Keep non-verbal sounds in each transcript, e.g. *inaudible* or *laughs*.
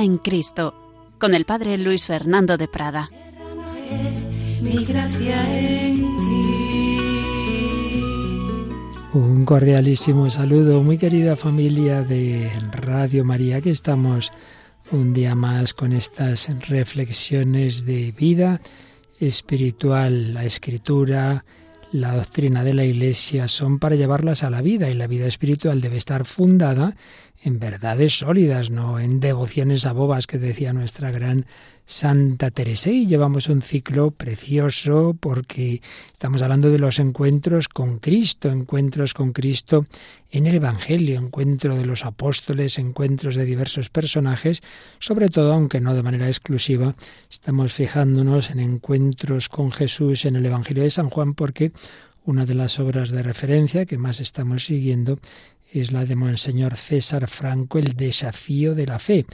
Vida en Cristo, con el Padre Luis Fernando de Prada. Mi gracia en ti. Un cordialísimo saludo, muy querida familia de Radio María, que estamos un día más con estas reflexiones de vida espiritual, la escritura, la doctrina de la Iglesia son para llevarlas a la vida y la vida espiritual debe estar fundada en verdades sólidas, no en devociones a bobas que decía nuestra gran Santa Teresa. Y llevamos un ciclo precioso porque estamos hablando de los encuentros con Cristo, encuentros con Cristo en el Evangelio, encuentro de los apóstoles, encuentros de diversos personajes, sobre todo, aunque no de manera exclusiva, estamos fijándonos en encuentros con Jesús en el Evangelio de San Juan porque una de las obras de referencia que más estamos siguiendo es la de Monseñor César Franco, El desafío de la fe.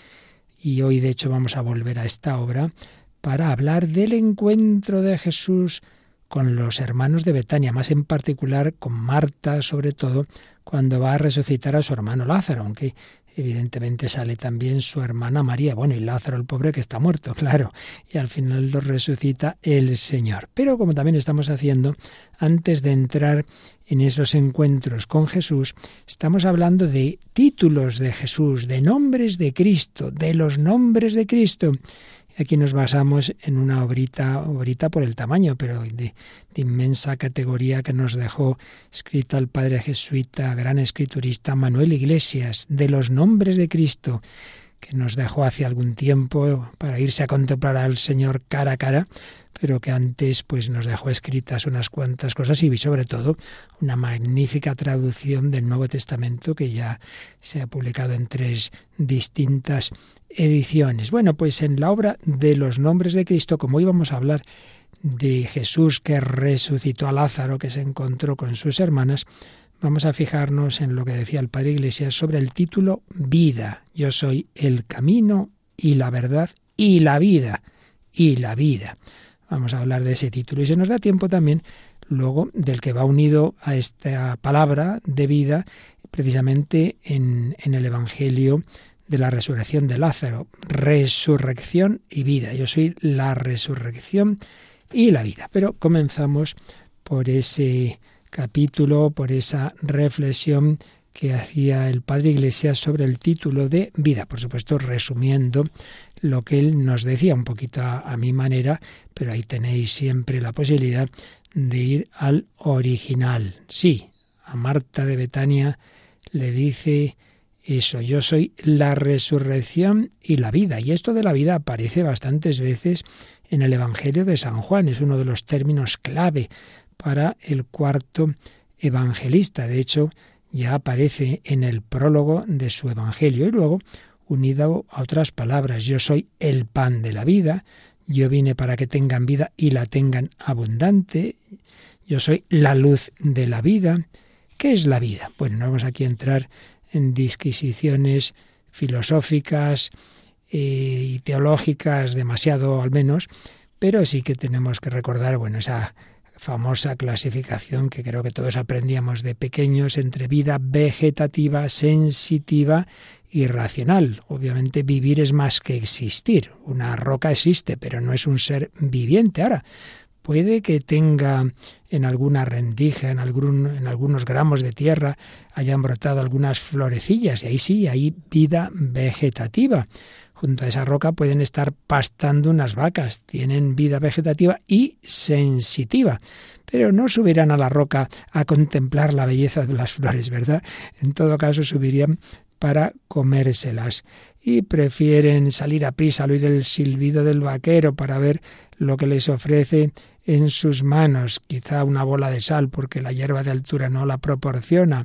Y hoy de hecho vamos a volver a esta obra para hablar del encuentro de Jesús con los hermanos de Betania, más en particular con Marta, sobre todo, cuando va a resucitar a su hermano Lázaro, aunque evidentemente sale también su hermana María, bueno, y Lázaro el pobre que está muerto, *laughs* claro, y al final lo resucita el Señor. Pero como también estamos haciendo, antes de entrar en esos encuentros con Jesús, estamos hablando de títulos de Jesús, de nombres de Cristo, de los nombres de Cristo. Aquí nos basamos en una obrita, obrita por el tamaño, pero de, inmensa categoría que nos dejó escrita el padre jesuita, gran escriturista Manuel Iglesias, de los nombres de Cristo, que nos dejó hace algún tiempo para irse a contemplar al Señor cara a cara, pero que antes pues nos dejó escritas unas cuantas cosas y sobre todo una magnífica traducción del Nuevo Testamento que ya se ha publicado en tres distintas ediciones. Bueno, pues en la obra de los nombres de Cristo, como íbamos a hablar de Jesús que resucitó a Lázaro, que se encontró con sus hermanas, vamos a fijarnos en lo que decía el Padre Iglesias sobre el título Vida. Yo soy el camino y la verdad y la vida. Y la vida. Vamos a hablar de ese título. Y se nos da tiempo también luego del que va unido a esta palabra de vida, precisamente en, en el Evangelio de la resurrección de Lázaro. Resurrección y vida. Yo soy la resurrección y la vida. Pero comenzamos por ese capítulo, por esa reflexión que hacía el padre Iglesias sobre el título de vida. Por supuesto, resumiendo lo que él nos decía un poquito a, a, mi manera, pero ahí tenéis siempre la posibilidad de ir al original. Sí, a Marta de Betania le dice eso, yo soy la resurrección y la vida. Y esto de la vida aparece bastantes veces en el Evangelio de San Juan, es uno de los términos clave para el cuarto evangelista. De hecho, ya aparece en el prólogo de su Evangelio y luego unido a otras palabras. Yo soy el pan de la vida, yo vine para que tengan vida y la tengan abundante, yo soy la luz de la vida. ¿Qué es la vida? Bueno, no vamos aquí a entrar en disquisiciones filosóficas eh, y teológicas demasiado al menos, pero sí que tenemos que recordar, bueno, esa famosa clasificación que creo que todos aprendíamos de pequeños entre vida vegetativa, sensitiva y racional. Obviamente vivir es más que existir. Una roca existe, pero no es un ser viviente. Ahora, puede que tenga en alguna rendija, en, algún, en algunos gramos de tierra, hayan brotado algunas florecillas, y ahí sí hay vida vegetativa. Junto a esa roca pueden estar pastando unas vacas, tienen vida vegetativa y sensitiva, pero no subirán a la roca a contemplar la belleza de las flores, ¿verdad? En todo caso subirían para comérselas y prefieren salir a prisa al oír el silbido del vaquero para ver lo que les ofrece en sus manos, quizá una bola de sal porque la hierba de altura no la proporciona.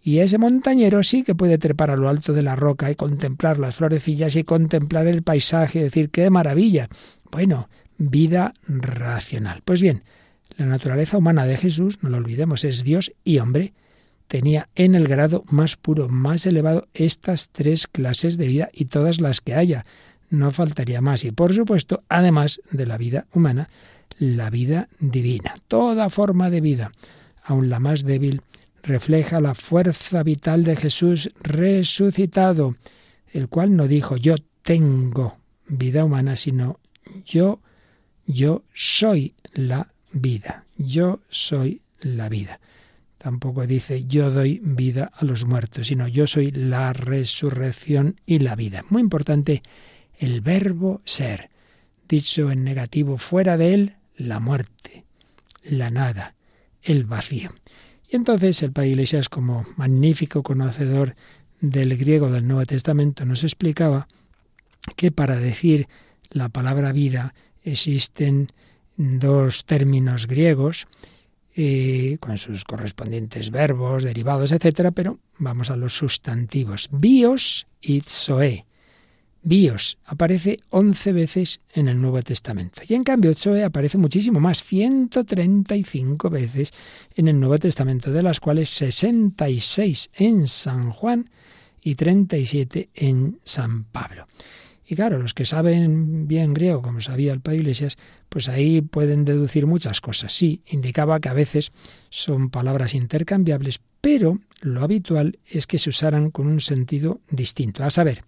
Y ese montañero sí que puede trepar a lo alto de la roca y contemplar las florecillas y contemplar el paisaje y decir qué maravilla. Bueno, vida racional. Pues bien, la naturaleza humana de Jesús, no lo olvidemos, es Dios y hombre. Tenía en el grado más puro, más elevado, estas tres clases de vida y todas las que haya. No faltaría más. Y por supuesto, además de la vida humana, la vida divina. Toda forma de vida, aun la más débil, refleja la fuerza vital de Jesús resucitado, el cual no dijo yo tengo vida humana, sino yo, yo soy la vida, yo soy la vida. Tampoco dice yo doy vida a los muertos, sino yo soy la resurrección y la vida. Muy importante el verbo ser, dicho en negativo, fuera de él la muerte, la nada, el vacío. Y entonces el Padre Iglesias, como magnífico conocedor del griego del Nuevo Testamento, nos explicaba que para decir la palabra vida existen dos términos griegos eh, con sus correspondientes verbos, derivados, etcétera, pero vamos a los sustantivos. Bios y zoe. Bios aparece 11 veces en el Nuevo Testamento. Y en cambio, Zoe aparece muchísimo más, 135 veces en el Nuevo Testamento, de las cuales 66 en San Juan y 37 en San Pablo. Y claro, los que saben bien griego, como sabía el Padre Iglesias, pues ahí pueden deducir muchas cosas. Sí, indicaba que a veces son palabras intercambiables, pero lo habitual es que se usaran con un sentido distinto. A saber,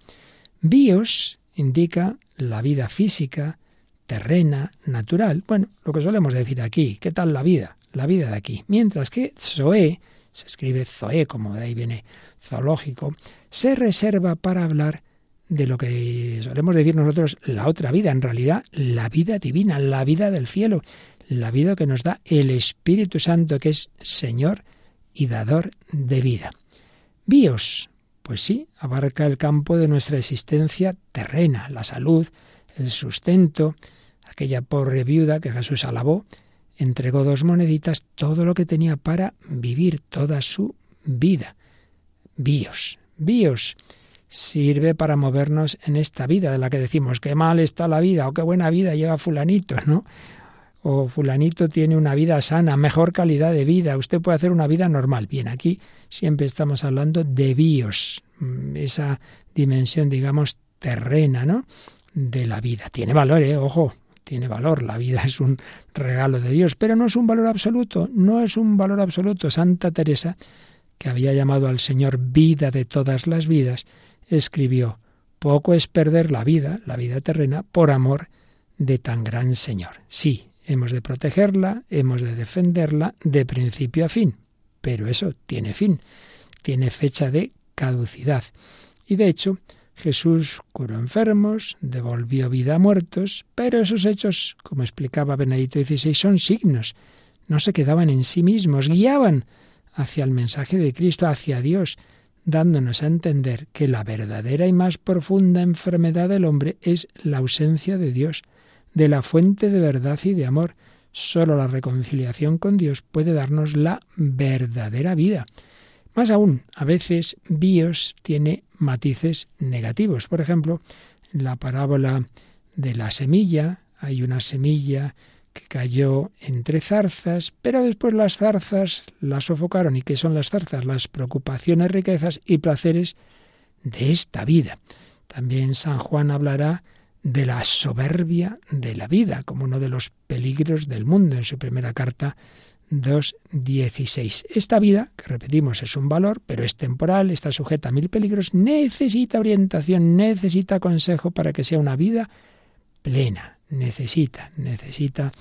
Bios indica la vida física, terrena, natural. Bueno, lo que solemos decir aquí, ¿qué tal la vida? La vida de aquí. Mientras que Zoe, se escribe Zoe, como de ahí viene zoológico, se reserva para hablar de lo que solemos decir nosotros la otra vida, en realidad la vida divina, la vida del cielo, la vida que nos da el Espíritu Santo, que es Señor y dador de vida. Bios, pues sí, abarca el campo de nuestra existencia terrena, la salud, el sustento, aquella pobre viuda que Jesús alabó, entregó dos moneditas, todo lo que tenía para vivir toda su vida. Bios, bios, sirve para movernos en esta vida de la que decimos qué mal está la vida o qué buena vida lleva fulanito, ¿no? O fulanito tiene una vida sana, mejor calidad de vida, usted puede hacer una vida normal. Bien, aquí siempre estamos hablando de bios, mm, esa dimensión, digamos, terrena, ¿no? De la vida. Tiene valor, ¿eh? Ojo, tiene valor. La vida *laughs* es un regalo de Dios, pero no es un valor absoluto, no es un valor absoluto. Santa Teresa, que había llamado al Señor vida de todas las vidas, escribió, poco es perder la vida, la vida terrena, por amor de tan gran Señor. Sí, Hemos de protegerla, hemos de defenderla de principio a fin. Pero eso tiene fin, tiene fecha de caducidad. Y de hecho, Jesús curó enfermos, devolvió vida a muertos, pero esos hechos, como explicaba Benedito XVI, son signos. No se quedaban en sí mismos, guiaban hacia el mensaje de Cristo, hacia Dios, dándonos a entender que la verdadera y más profunda enfermedad del hombre es la ausencia de Dios de la fuente de verdad y de amor. Solo la reconciliación con Dios puede darnos la verdadera vida. Más aún, a veces bios tiene matices negativos. Por ejemplo, en la parábola de la semilla, hay una semilla que cayó entre zarzas, pero después las zarzas la sofocaron. ¿Y qué son las zarzas? Las preocupaciones, riquezas y placeres de esta vida. También San Juan hablará de la soberbia de la vida como uno de los peligros del mundo en su primera carta 2.16. Esta vida, que repetimos es un valor, pero es temporal, está sujeta a mil peligros, necesita orientación, necesita consejo para que sea una vida plena. Necesita, necesita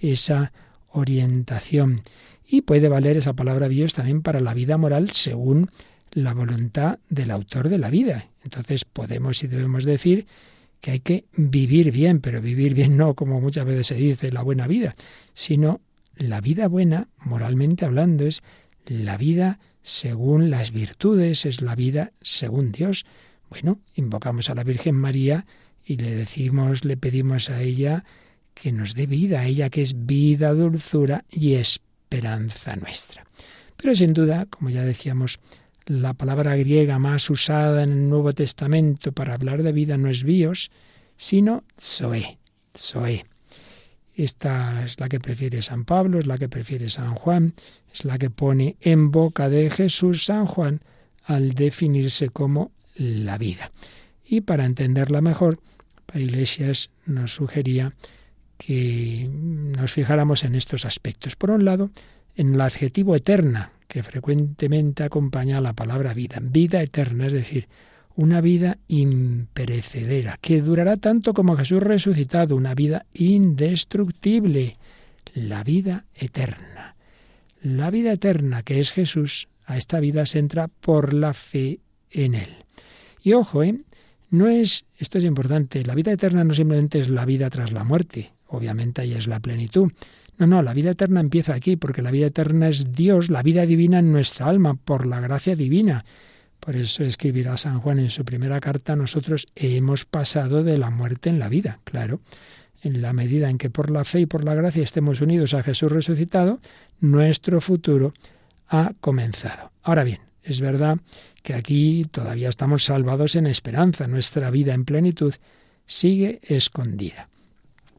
esa orientación. Y puede valer esa palabra Dios también para la vida moral según la voluntad del autor de la vida. Entonces podemos y debemos decir que hay que vivir bien, pero vivir bien no como muchas veces se dice la buena vida, sino la vida buena, moralmente hablando, es la vida según las virtudes, es la vida según Dios. Bueno, invocamos a la Virgen María y le decimos, le pedimos a ella que nos dé vida, a ella que es vida, dulzura y esperanza nuestra. Pero sin duda, como ya decíamos, la palabra griega más usada en el Nuevo Testamento para hablar de vida no es bios, sino zoe, zoe. Esta es la que prefiere San Pablo, es la que prefiere San Juan, es la que pone en boca de Jesús San Juan al definirse como la vida. Y para entenderla mejor, Iglesias nos sugería que nos fijáramos en estos aspectos. Por un lado, en el adjetivo eterna, que frecuentemente acompaña a la palabra vida, vida eterna, es decir, una vida imperecedera, que durará tanto como Jesús resucitado, una vida indestructible, la vida eterna. La vida eterna que es Jesús, a esta vida se entra por la fe en Él. Y ojo, ¿eh? no es, esto es importante, la vida eterna no simplemente es la vida tras la muerte, obviamente ahí es la plenitud, no, no, la vida eterna empieza aquí, porque la vida eterna es Dios, la vida divina en nuestra alma, por la gracia divina. Por eso escribirá San Juan en su primera carta, nosotros hemos pasado de la muerte en la vida, claro. En la medida en que por la fe y por la gracia estemos unidos a Jesús resucitado, nuestro futuro ha comenzado. Ahora bien, es verdad que aquí todavía estamos salvados en esperanza, nuestra vida en plenitud sigue escondida.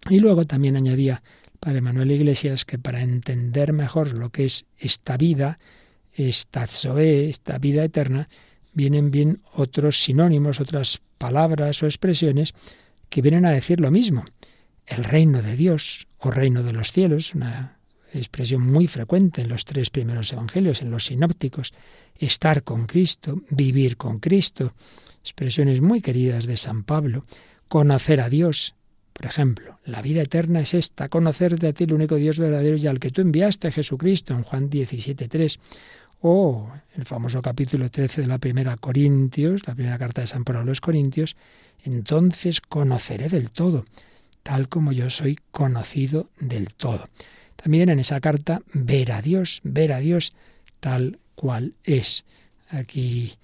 Y luego también añadía Padre Manuel Iglesias que para entender mejor lo que es esta vida, esta zoe, esta vida eterna, vienen bien otros sinónimos, otras palabras o expresiones que vienen a decir lo mismo. El reino de Dios o reino de los cielos, una expresión muy frecuente en los tres primeros evangelios, en los sinópticos, estar con Cristo, vivir con Cristo, expresiones muy queridas de San Pablo, conocer a Dios, por ejemplo, la vida eterna es esta, conocerte a ti el único Dios verdadero y al que tú enviaste, Jesucristo, en Juan 17.3. O el famoso capítulo 13 de la primera Corintios, la primera carta de San Pablo a los Corintios, entonces conoceré del todo, tal como yo soy conocido del todo. También en esa carta, ver a Dios, ver a Dios tal cual es. Aquí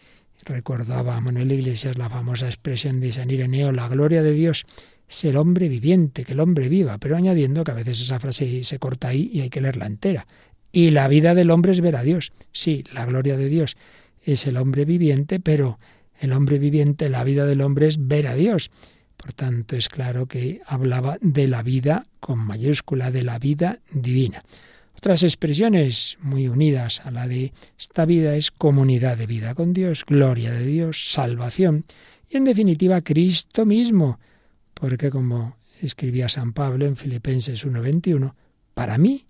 recordaba Manuel Iglesias la famosa expresión de San Ireneo, la gloria de Dios es el hombre viviente, que el hombre viva, pero añadiendo que a veces esa frase se corta ahí y hay que leerla entera. Y la vida del hombre es ver a Dios. Sí, la gloria de Dios es el hombre viviente, pero el hombre viviente, la vida del hombre es ver a Dios. Por tanto, es claro que hablaba de la vida con mayúscula, de la vida divina. Otras expresiones muy unidas a la de esta vida es comunidad de vida con Dios, gloria de Dios, salvación y en definitiva Cristo mismo, porque como escribía San Pablo en Filipenses 1:21, para mí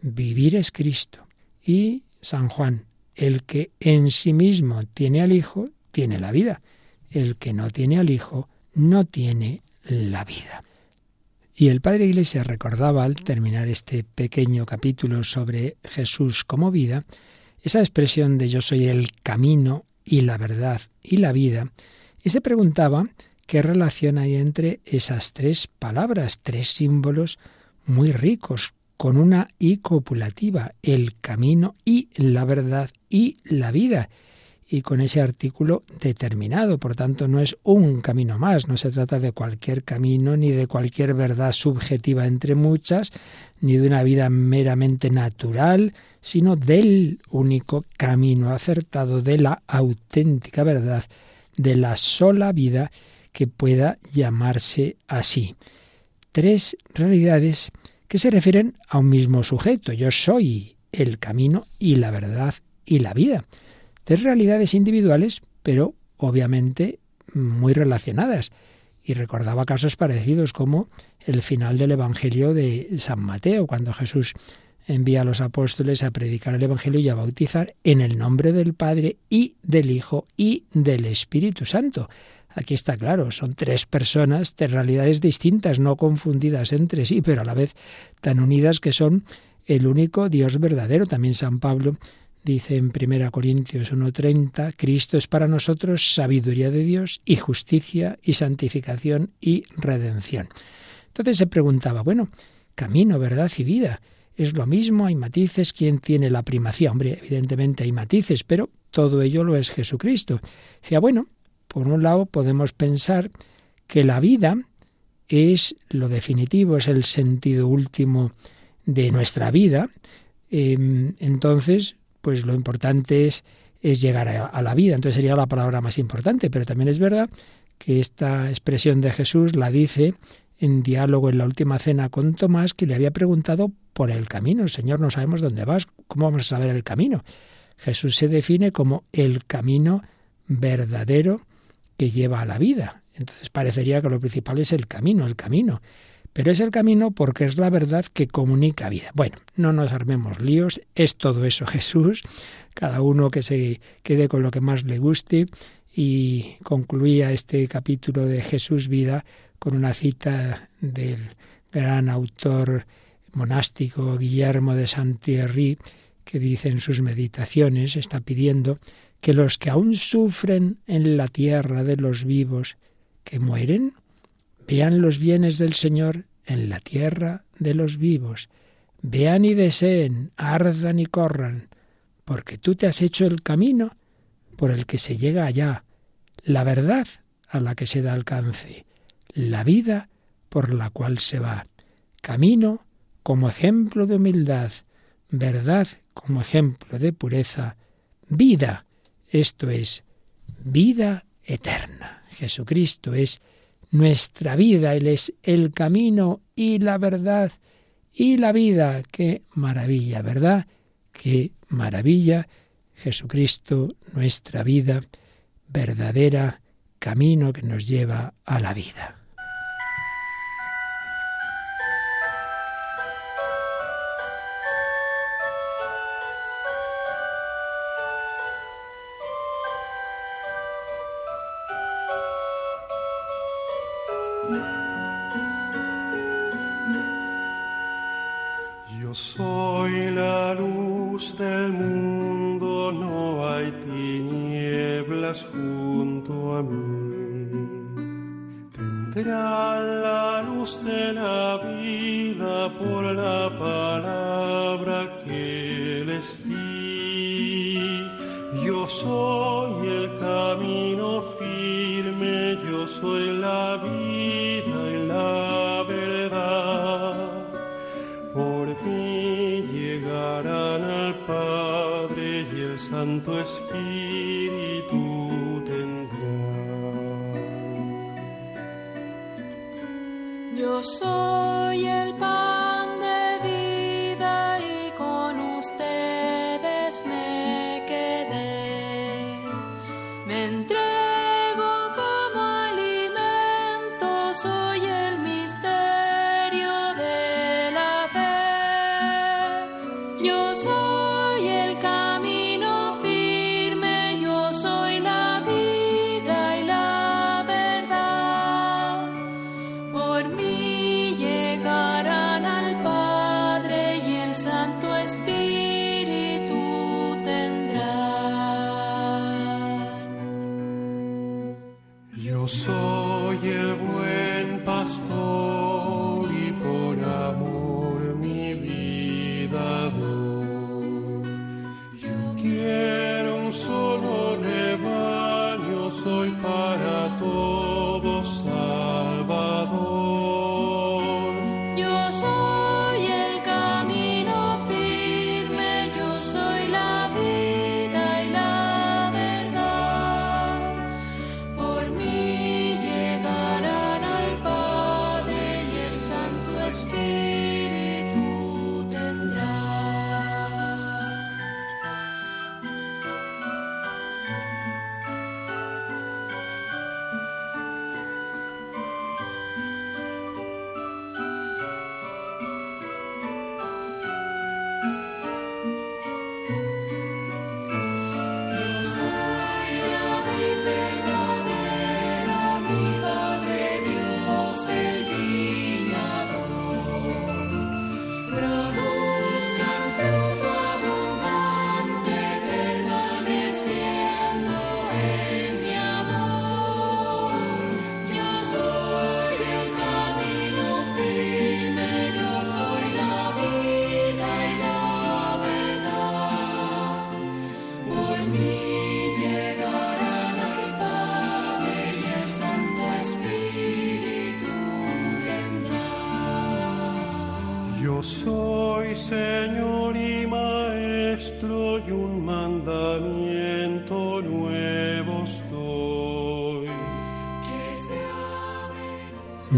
vivir es Cristo. Y San Juan, el que en sí mismo tiene al Hijo, tiene la vida. El que no tiene al Hijo, no tiene la vida. Y el Padre Iglesia recordaba al terminar este pequeño capítulo sobre Jesús como vida, esa expresión de yo soy el camino y la verdad y la vida, y se preguntaba qué relación hay entre esas tres palabras, tres símbolos muy ricos, con una I copulativa, el camino y la verdad y la vida, y con ese artículo determinado. Por tanto, no es un camino más, no se trata de cualquier camino ni de cualquier verdad subjetiva entre muchas, ni de una vida meramente natural, sino del único camino acertado de la auténtica verdad, de la sola vida que pueda llamarse así. Tres realidades que se refieren a un mismo sujeto. Yo soy el camino y la verdad y la vida. Tres realidades individuales, pero obviamente muy relacionadas. Y recordaba casos parecidos como el final del Evangelio de San Mateo, cuando Jesús envía a los apóstoles a predicar el Evangelio y a bautizar en el nombre del Padre y del Hijo y del Espíritu Santo. Aquí está claro, son tres personas, tres realidades distintas, no confundidas entre sí, pero a la vez tan unidas que son el único Dios verdadero. También San Pablo dice en 1 Corintios 1:30, Cristo es para nosotros sabiduría de Dios y justicia y santificación y redención. Entonces se preguntaba, bueno, camino, verdad y vida. ¿Es lo mismo? ¿Hay matices? ¿Quién tiene la primacía? Hombre, evidentemente hay matices, pero todo ello lo es Jesucristo. Decía, bueno, por un lado, podemos pensar que la vida es lo definitivo, es el sentido último de nuestra vida. Em, entonces, pues lo importante es, es llegar a, la vida. Entonces sería la palabra más importante. Pero también es verdad que esta expresión de Jesús la dice en diálogo en la última cena con Tomás, que le había preguntado por el camino. Señor, no sabemos dónde vas, ¿cómo vamos a saber el camino? Jesús se define como el camino verdadero que lleva a la vida. Entonces parecería que lo principal es el camino, el camino. pero es el camino porque es la verdad que comunica vida. Bueno, no nos armemos líos, es todo eso *laughs* Jesús, cada uno que se quede con lo que más le guste y concluía este capítulo de Jesús vida con una cita del gran autor monástico Guillermo de Saint-Thierry que dice en sus meditaciones, está pidiendo que los que aún sufren en la tierra de los vivos que mueren, vean los bienes del Señor en la tierra de los vivos, vean y deseen, ardan y corran, porque tú te has hecho el camino por el que se llega allá, la verdad a la que se da alcance, la vida por la cual se va, camino como ejemplo de humildad, verdad como ejemplo de pureza, vida, esto es, vida eterna. Jesucristo es nuestra vida, Él es el camino y la verdad y la vida. Qué maravilla, ¿verdad? Qué maravilla. Jesucristo, nuestra vida, verdadera camino que nos lleva a la vida. So.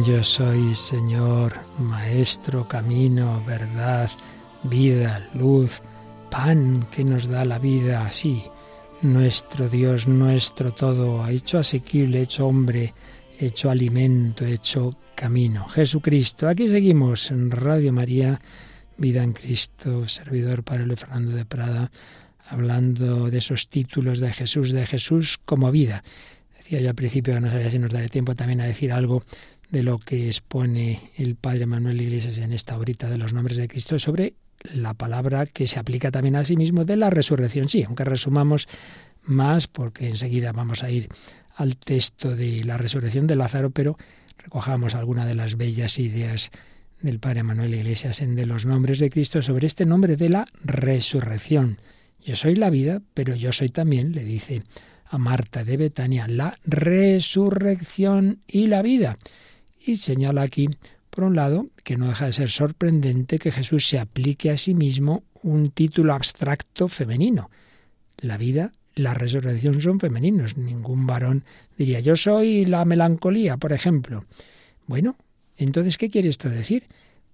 Yo soy Señor, Maestro, camino, verdad, vida, luz, pan que nos da la vida así. Nuestro Dios, nuestro todo, hecho asequible, hecho hombre, hecho alimento, hecho camino. Jesucristo. Aquí seguimos en Radio María, Vida en Cristo, servidor Padre Luis Fernando de Prada, hablando de esos títulos de Jesús, de Jesús como vida. Decía yo al principio no sabía si nos daré tiempo también a decir algo de lo que expone el Padre Manuel Iglesias en esta horita de los nombres de Cristo sobre la palabra que se aplica también a sí mismo de la resurrección. Sí, aunque resumamos más, porque enseguida vamos a ir al texto de la resurrección de Lázaro, pero recojamos alguna de las bellas ideas del Padre Manuel Iglesias en de los nombres de Cristo sobre este nombre de la resurrección. Yo soy la vida, pero yo soy también, le dice a Marta de Betania, la resurrección y la vida. Y señala aquí, por un lado, que no deja de ser sorprendente que Jesús se aplique a sí mismo un título abstracto femenino. La vida, la resurrección son femeninos. Ningún varón diría, yo soy la melancolía, por ejemplo. Bueno, entonces, ¿qué quiere esto decir?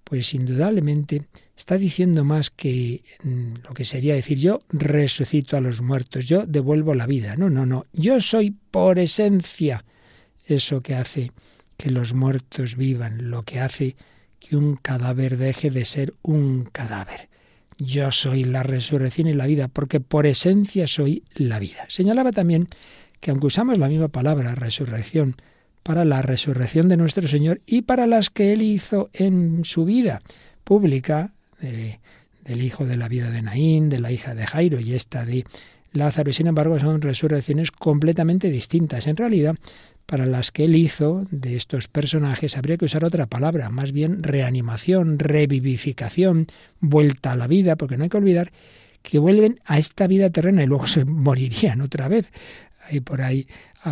Pues indudablemente está diciendo más que mm, lo que sería decir yo resucito a los muertos, yo devuelvo la vida. No, no, no. Yo soy por esencia eso que hace que los muertos vivan, lo que hace que un cadáver deje de ser un cadáver. Yo soy la resurrección y la vida, porque por esencia soy la vida. Señalaba también que aunque usamos la misma palabra, resurrección, para la resurrección de nuestro Señor y para las que Él hizo en su vida pública, del hijo de la vida de Naín, de la hija de Jairo y esta de Lázaro, y sin embargo son resurrecciones completamente distintas. En realidad, para las que él hizo de estos personajes habría que usar otra palabra, más bien reanimación, revivificación, vuelta a la vida, porque no hay que olvidar que vuelven a esta vida terrena y luego se *laughs* morirían otra vez. Hay por ahí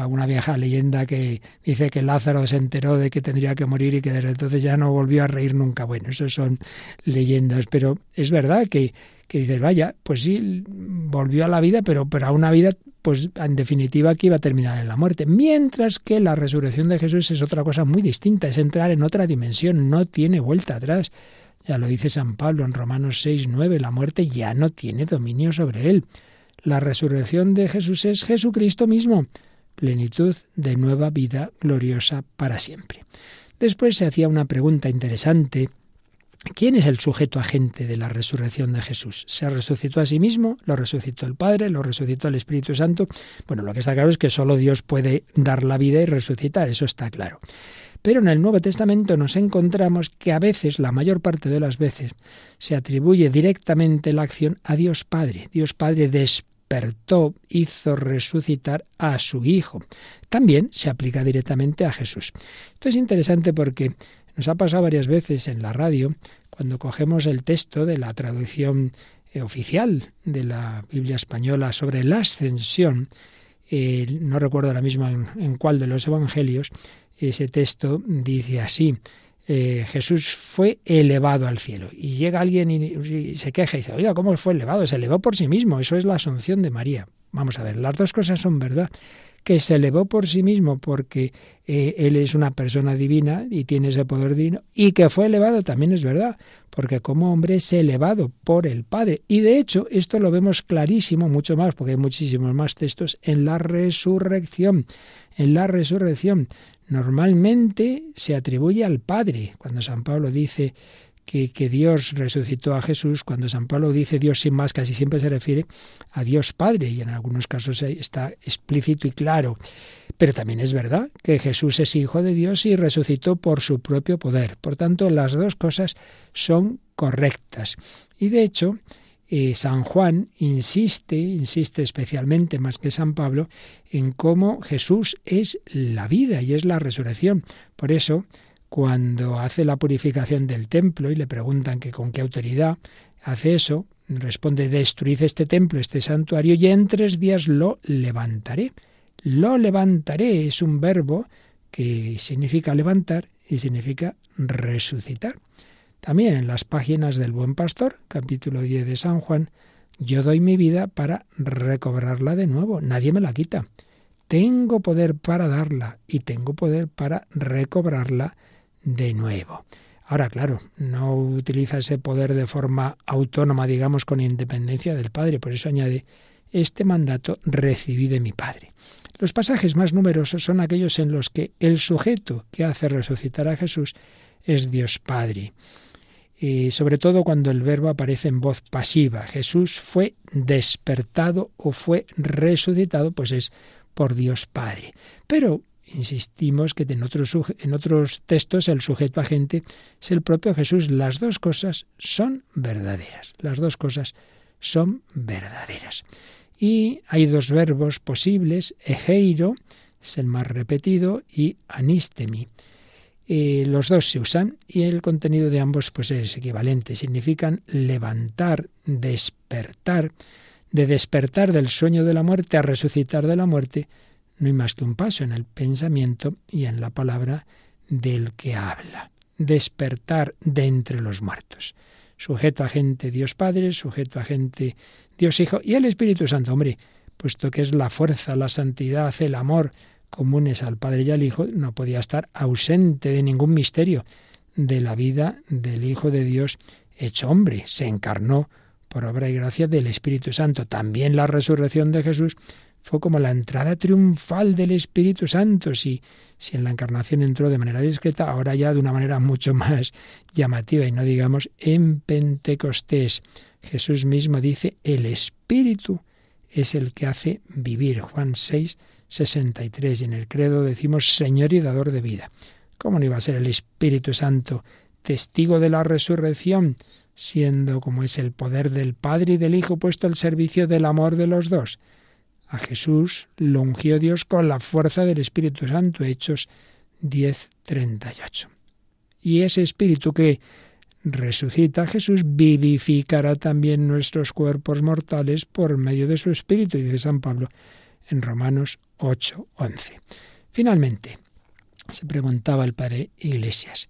una vieja leyenda que dice que Lázaro se enteró de que tendría que morir y que desde entonces ya no volvió a reír nunca. Bueno, eso son leyendas, pero es verdad que, que dices, vaya, pues sí, volvió a la vida, pero, pero a una vida, pues en definitiva que iba a terminar en la muerte. Mientras que la resurrección de Jesús es otra cosa muy distinta, es entrar en otra dimensión, no tiene vuelta atrás. Ya lo dice San Pablo en Romanos 6, 9, la muerte ya no tiene dominio sobre él. La resurrección de Jesús es Jesucristo mismo plenitud de nueva vida gloriosa para siempre. Después se hacía una pregunta interesante. ¿Quién es el sujeto agente de la resurrección de Jesús? ¿Se resucitó a sí mismo? ¿Lo resucitó el Padre? ¿Lo resucitó el Espíritu Santo? Bueno, lo que está claro es que solo Dios puede dar la vida y resucitar, eso está claro. Pero en el Nuevo Testamento nos encontramos que a veces, la mayor parte de las veces, se atribuye directamente la acción a Dios Padre. Dios Padre después hizo resucitar a su Hijo. También se aplica directamente a Jesús. Esto es interesante porque nos ha pasado varias veces en la radio, cuando cogemos el texto de la traducción eh, oficial de la Biblia española sobre la ascensión, eh, no recuerdo ahora mismo en cuál de los evangelios, ese texto dice así, eh, Jesús fue elevado al cielo. Y llega alguien y, se queja y dice, oiga, ¿cómo fue elevado? Se elevó por sí mismo, eso es la asunción de María. Vamos a ver, las dos cosas son verdad. Que se elevó por sí mismo porque eh, Él es una persona divina y tiene ese poder divino, y que fue elevado también es verdad, porque como hombre es elevado por el Padre. Y de hecho, esto lo vemos clarísimo, mucho más, porque hay muchísimos más textos, en la resurrección. En la resurrección normalmente se atribuye al Padre. Cuando San Pablo dice que, Dios resucitó a Jesús, cuando San Pablo dice Dios sin más, casi siempre se refiere a Dios Padre, y en algunos casos está explícito y claro. Pero también es verdad que Jesús es hijo de Dios y resucitó por su propio poder. Por tanto, las dos cosas son correctas. Y de hecho, eh, San Juan insiste, insiste especialmente más que San Pablo, en cómo Jesús es la vida y es la resurrección. Por eso, cuando hace la purificación del templo y le preguntan que con qué autoridad hace eso, responde, destruid este templo, este santuario, y en tres días lo levantaré. Lo levantaré es un verbo que significa levantar y significa resucitar. También en las páginas del Buen Pastor, capítulo 10 de San Juan, yo doy mi vida para recobrarla de nuevo. Nadie me la quita. Tengo poder para darla y tengo poder para recobrarla de nuevo. Ahora, claro, no utiliza ese poder de forma autónoma, digamos, con independencia del Padre. Por eso añade este mandato recibí de mi Padre. Los pasajes más numerosos son aquellos en los que el sujeto que hace resucitar a Jesús es Dios Padre. Y sobre todo cuando el verbo aparece en voz pasiva. Jesús fue despertado o fue resucitado, pues es por Dios Padre. Pero insistimos que en otros, en otros textos el sujeto agente es el propio Jesús. Las dos cosas son verdaderas. Las dos cosas son verdaderas. Y hay dos verbos posibles, egeiro, es el más repetido, y anistemi. Eh, los dos se usan y el contenido de ambos pues es equivalente. Significan levantar, despertar, de despertar del sueño de la muerte a resucitar de la muerte, no hay más que un paso en el pensamiento y en la palabra del que habla. Despertar de entre los muertos. Sujeto a gente Dios Padre, sujeto a gente Dios Hijo y el Espíritu Santo, hombre, puesto que es la fuerza, la santidad, el amor comunes al Padre y al Hijo, no podía estar ausente de ningún misterio de la vida del Hijo de Dios hecho hombre. Se encarnó por obra y gracia del Espíritu Santo. También la resurrección de Jesús fue como la entrada triunfal del Espíritu Santo. Si, si en la encarnación entró de manera discreta, ahora ya de una manera mucho *laughs* más llamativa y no digamos en Pentecostés. Jesús mismo dice, el Espíritu es el que hace vivir. Juan 6, 63. Y en el credo decimos Señor y dador de vida. ¿Cómo no iba a ser el Espíritu Santo testigo de la resurrección, siendo como es el poder del Padre y del Hijo puesto al servicio del amor de los dos? A Jesús lo ungió Dios con la fuerza del Espíritu Santo, Hechos 10, 38. Y ese Espíritu que resucita Jesús, vivificará también nuestros cuerpos mortales por medio de su Espíritu, dice San Pablo en Romanos 8, 11. Finalmente, se preguntaba el padre Iglesias,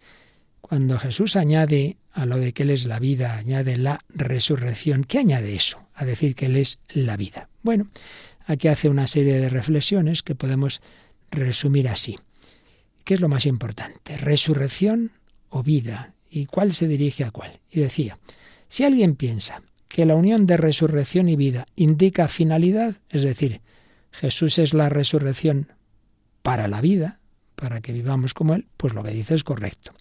cuando Jesús añade a lo de que Él es la vida, añade la resurrección, ¿qué añade eso? A decir que Él es la vida. Bueno, aquí hace una serie de reflexiones que podemos resumir así. ¿Qué es lo más importante? ¿Resurrección o vida? y cuál se dirige a cuál. Y decía, si alguien piensa que la unión de resurrección y vida indica finalidad, es decir, Jesús es la resurrección para la vida, para que vivamos como Él, pues lo que dice es correcto.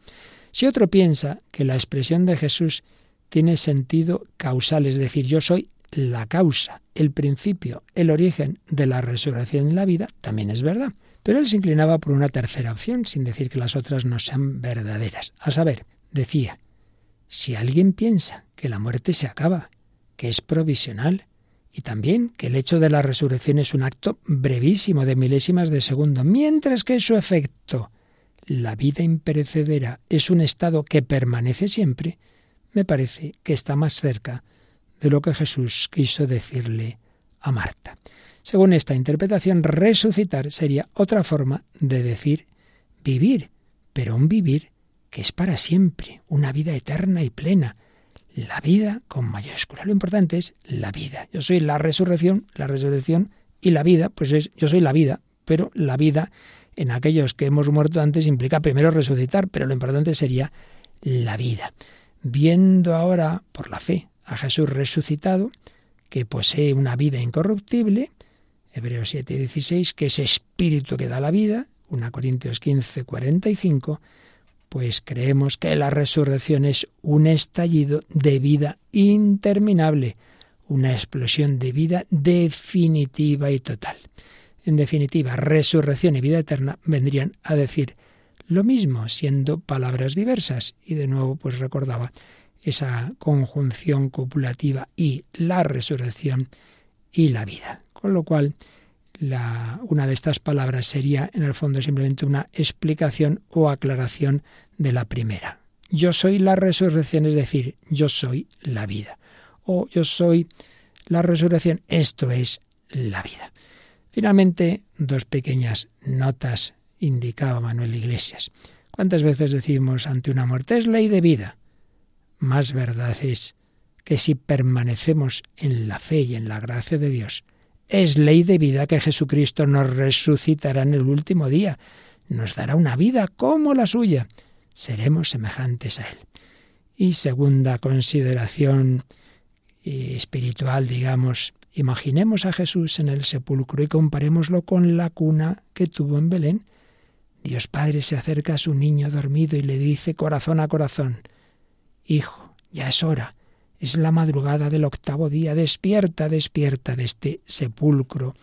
Si otro piensa que la expresión de Jesús tiene sentido causal, es decir, yo soy la causa, el principio, el origen de la resurrección en la vida, también es verdad. Pero él se inclinaba por una tercera opción, sin decir que las otras no sean verdaderas. A saber, decía, si alguien piensa que la muerte se acaba, que es provisional, y también que el hecho de la resurrección es un acto brevísimo de milésimas de segundo, mientras que su efecto, la vida imperecedera, es un estado que permanece siempre, me parece que está más cerca de lo que Jesús quiso decirle a Marta. Según esta interpretación, resucitar sería otra forma de decir vivir, pero un vivir que es para siempre, una vida eterna y plena. La vida con mayúscula. Lo importante es la vida. Yo soy la resurrección, la resurrección y la vida, pues es yo soy la vida, pero la vida en aquellos que hemos muerto antes implica primero resucitar, pero lo importante sería la vida. Viendo ahora por la fe a Jesús resucitado, que posee una vida incorruptible, Hebreos 7, 16, que es espíritu que da la vida, 1 Corintios 15, 45, pues creemos que la resurrección es un estallido de vida interminable, una explosión de vida definitiva y total. En definitiva, resurrección y vida eterna vendrían a decir lo mismo, siendo palabras diversas. Y de nuevo, pues recordaba esa conjunción copulativa y la resurrección y la vida. Con lo cual, una de estas palabras sería en el fondo simplemente una explicación o aclaración de la primera. Yo soy la resurrección, es decir, yo soy la vida. O yo soy la resurrección, esto es la vida. Finalmente, dos pequeñas notas indicaba Manuel Iglesias. ¿Cuántas veces decimos ante una muerte es ley de vida? Más verdad es que si permanecemos en la fe y en la gracia de Dios, es ley de vida que Jesucristo nos resucitará en el último día, nos dará una vida como la suya. Seremos semejantes a Él. Y segunda consideración eh, espiritual, digamos, Imaginemos a Jesús en el sepulcro y comparémoslo con la cuna que tuvo en Belén. Dios Padre se acerca a su niño dormido y le dice corazón a corazón, Hijo, ya es hora, es la madrugada del octavo día, despierta, despierta de este sepulcro,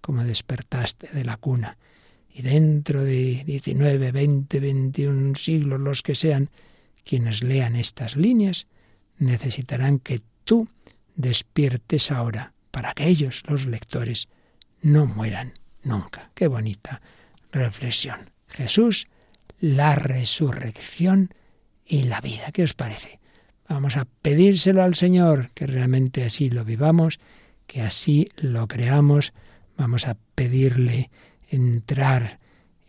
como despertaste de la cuna. Y dentro de 19, 20, 21 siglos, los que sean, quienes lean estas líneas, necesitarán que tú despiertes ahora, para que ellos, los lectores, no mueran nunca. Qué bonita reflexión. Jesús, la resurrección y la vida. ¿Qué os parece? Vamos a pedírselo al Señor, que realmente así lo vivamos, que así lo creamos. Vamos a pedirle entrar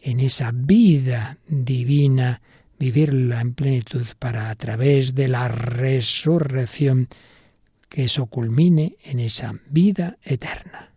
en esa vida divina, vivirla en plenitud para a través de la resurrección, que eso culmine en esa vida eterna.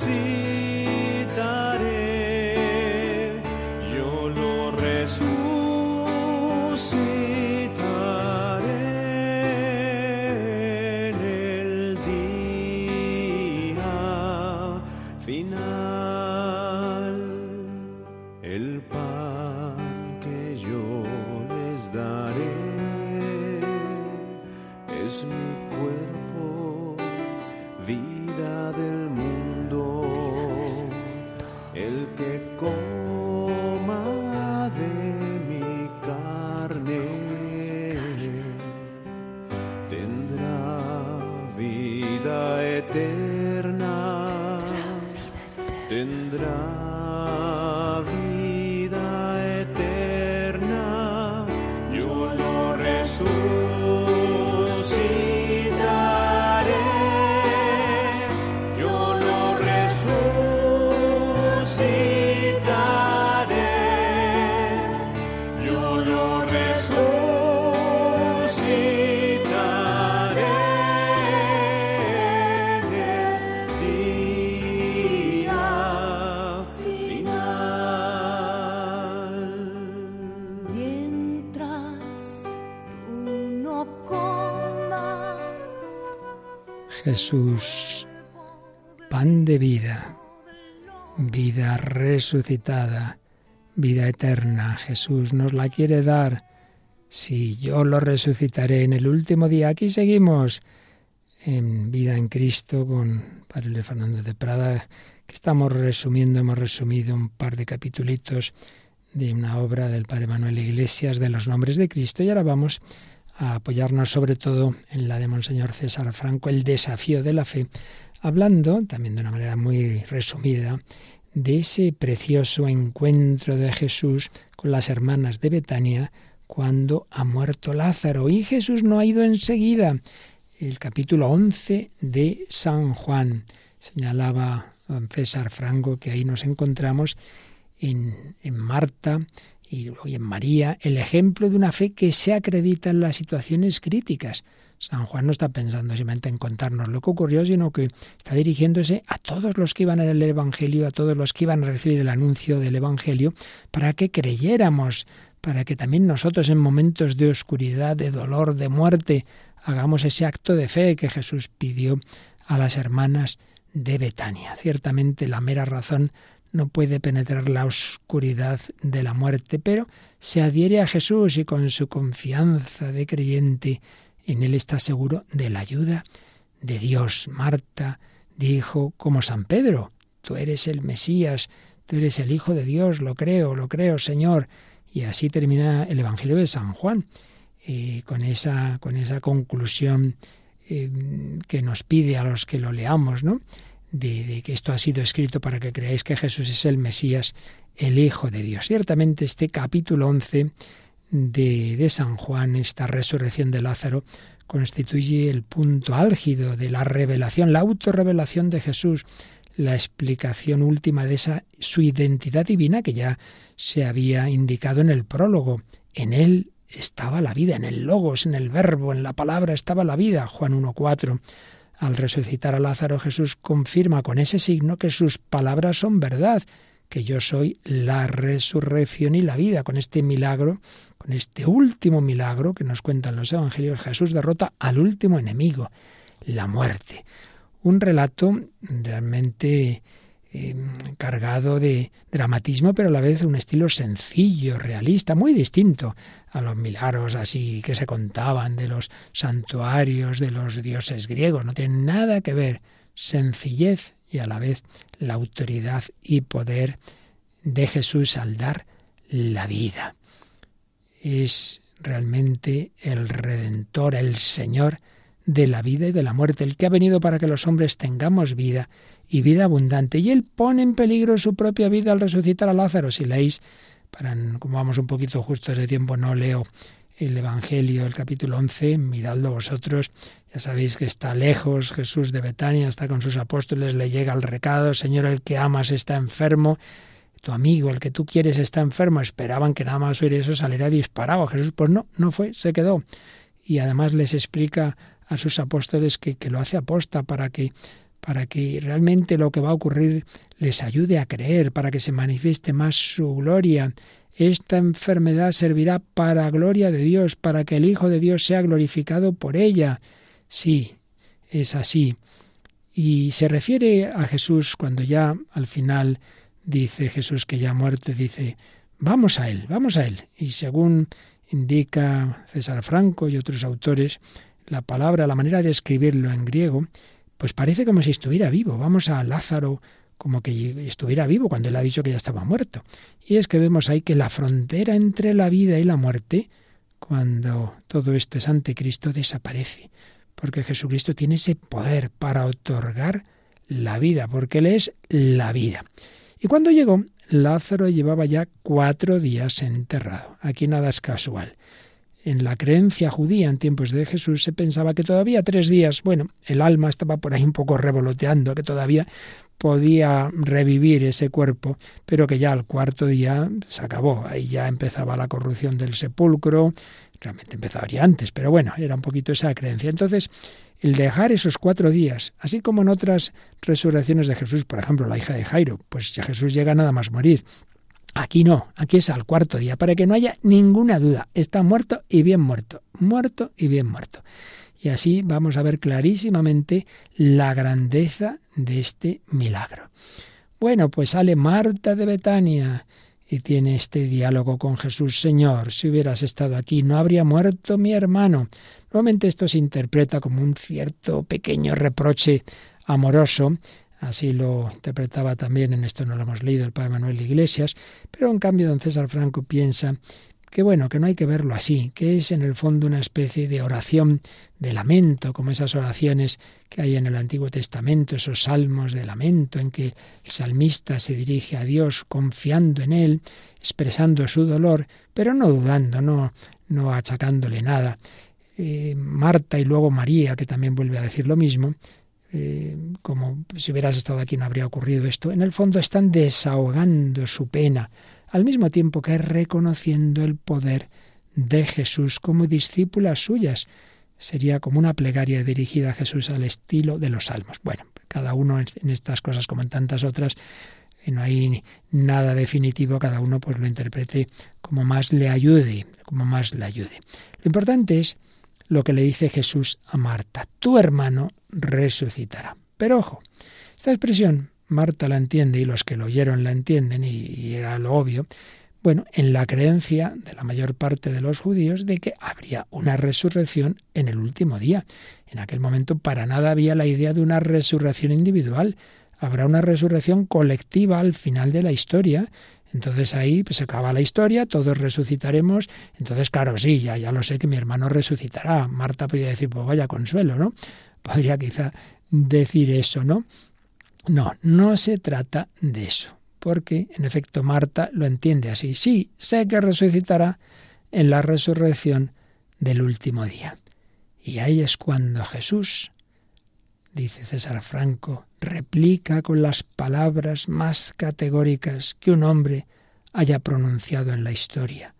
see. Jesús, pan de vida, vida resucitada, vida eterna. Jesús nos la quiere dar. Si yo lo resucitaré en el último día, aquí seguimos en Vida en Cristo con Padre Fernando de Prada, que estamos resumiendo, hemos resumido un par de capitulitos de una obra del Padre Manuel Iglesias de los nombres de Cristo y ahora vamos apoyarnos sobre todo en la de Monseñor César Franco, el desafío de la fe, hablando también de una manera muy resumida de ese precioso encuentro de Jesús con las hermanas de Betania cuando ha muerto Lázaro y Jesús no ha ido enseguida. El capítulo 11 de San Juan señalaba don César Franco que ahí nos encontramos en, en Marta y en María el ejemplo de una fe que se acredita en las situaciones críticas. San Juan no está pensando simplemente en contarnos lo que ocurrió, sino que está dirigiéndose a todos los que iban en el Evangelio, a todos los que iban a recibir el anuncio del Evangelio, para que creyéramos, para que también nosotros en momentos de oscuridad, de dolor, de muerte, hagamos ese acto de fe que Jesús pidió a las hermanas de Betania. Ciertamente la mera razón no puede penetrar la oscuridad de la muerte, pero se adhiere a Jesús y con su confianza de creyente en él está seguro de la ayuda de Dios. Marta dijo como San Pedro, tú eres el Mesías, tú eres el Hijo de Dios, lo creo, lo creo, Señor. Y así termina el Evangelio de San Juan, eh, con, esa, con esa conclusión eh, que nos pide a los que lo leamos, ¿no? De, que esto ha sido escrito para que creáis que Jesús es el Mesías, el Hijo de Dios. Ciertamente este capítulo 11 de, de San Juan, esta resurrección de Lázaro, constituye el punto álgido de la revelación, la autorrevelación de Jesús, la explicación última de esa su identidad divina que ya se había indicado en el prólogo. En él estaba la vida, en el logos, en el verbo, en la palabra estaba la vida. Juan 1.4. Al resucitar a Lázaro, Jesús confirma con ese signo que sus palabras son verdad, que yo soy la resurrección y la vida. Con este milagro con este último milagro que nos cuentan los evangelios, Jesús derrota al último enemigo, la muerte. Un relato realmente eh, cargado de dramatismo, pero a la vez un estilo sencillo, realista, muy distinto a los milagros así que se contaban de los santuarios de los dioses griegos. No tiene nada que ver. Sencillez y a la vez la autoridad y poder de Jesús al dar la vida es realmente el Redentor, el Señor de la vida y de la muerte, el que ha venido para que los hombres tengamos vida y vida abundante. Y Él pone en peligro su propia vida al resucitar a Lázaro. Si leéis, para, como vamos un poquito justos de tiempo, no leo el Evangelio, el capítulo 11, miradlo vosotros, ya sabéis que está lejos Jesús de Betania, está con sus apóstoles, le llega el recado, Señor, el que amas está enfermo, tu amigo, el que tú quieres, está enfermo. Esperaban que nada más oír eso saliera disparado. Jesús, pues no, no fue, se quedó. Y además les explica a sus apóstoles que, que lo hace aposta para que para que realmente lo que va a ocurrir les ayude a creer, para que se manifieste más su gloria. Esta enfermedad servirá para gloria de Dios, para que el Hijo de Dios sea glorificado por ella. Sí, es así. Y se refiere a Jesús cuando ya al final dice Jesús que ya muerto, dice, vamos a Él, vamos a Él. Y según indica César Franco y otros autores, la palabra, la manera de escribirlo en griego, pues parece como si estuviera vivo. Vamos a Lázaro como que estuviera vivo cuando él ha dicho que ya estaba muerto. Y es que vemos ahí que la frontera entre la vida y la muerte, cuando todo esto es ante Cristo, desaparece. Porque Jesucristo tiene ese poder para otorgar la vida, porque Él es la vida. Y cuando llegó, Lázaro llevaba ya cuatro días enterrado. Aquí nada es casual. En la creencia judía en tiempos de Jesús se pensaba que todavía tres días, bueno, el alma estaba por ahí un poco revoloteando, que todavía podía revivir ese cuerpo, pero que ya al cuarto día se acabó. Ahí ya empezaba la corrupción del sepulcro, realmente empezaría antes, pero bueno, era un poquito esa creencia. Entonces, el dejar esos cuatro días, así como en otras resurrecciones de Jesús, por ejemplo, la hija de Jairo, pues ya Jesús llega nada más morir. Aquí no, aquí es al cuarto día, para que no haya ninguna duda. Está muerto y bien muerto, muerto y bien muerto. Y así vamos a ver clarísimamente la grandeza de este milagro. Bueno, pues sale Marta de Betania y tiene este diálogo con Jesús, Señor, si hubieras estado aquí, no habría muerto mi hermano. Nuevamente esto se interpreta como un cierto pequeño reproche amoroso, así lo interpretaba también, en esto no lo hemos leído el Padre Manuel Iglesias, pero en cambio don César Franco piensa que bueno, que no hay que verlo así, que es en el fondo una especie de oración de lamento, como esas oraciones que hay en el Antiguo Testamento, esos salmos de lamento en que el salmista se dirige a Dios confiando en Él, expresando su dolor, pero no dudando, no, no achacándole nada. Eh, Marta y luego María, que también vuelve a decir lo mismo, eh, como si hubieras estado aquí no habría ocurrido esto, en el fondo están desahogando su pena, al mismo tiempo que reconociendo el poder de Jesús como discípulas suyas. Sería como una plegaria dirigida a Jesús al estilo de los salmos. Bueno, cada uno en estas cosas como en tantas otras, eh, no hay nada definitivo, cada uno pues lo interprete como más le ayude, como más le ayude. Lo importante es lo que le dice Jesús a Marta, tu hermano resucitará. Pero ojo, esta expresión Marta la entiende y los que lo oyeron la entienden y, era lo obvio. Bueno, en la creencia de la mayor parte de los judíos de que habría una resurrección en el último día. En aquel momento para nada había la idea de una resurrección individual. Habrá una resurrección colectiva al final de la historia. Entonces ahí pues, se acaba la historia, todos resucitaremos. Entonces, claro, sí, ya, ya lo sé que mi hermano resucitará. Marta podría decir, pues vaya consuelo, ¿no? Podría quizá decir eso, ¿no? No, no se trata de eso, porque en efecto Marta lo entiende así. Sí, sé que resucitará en la resurrección del último día. Y ahí es cuando Jesús, dice César Franco, replica con las palabras más categóricas que un hombre haya pronunciado en la historia,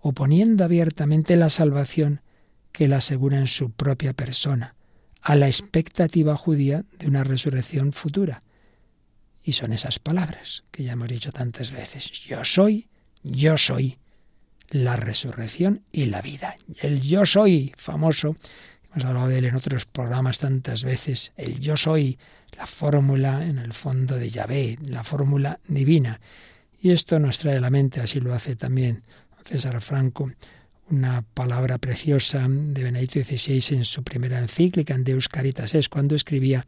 oponiendo abiertamente la salvación que él asegura en su propia persona, a la expectativa judía de una resurrección futura. Y son esas palabras que ya hemos dicho tantas veces. Yo soy, yo soy la resurrección y la vida. El yo soy famoso, hemos hablado de él en otros programas tantas veces, el yo soy, la fórmula en el fondo de Yahvé, la fórmula divina. Y esto nos trae a la mente, así lo hace también César Franco, una palabra preciosa de Benedicto XVI en su primera encíclica en Deus Caritas es cuando escribía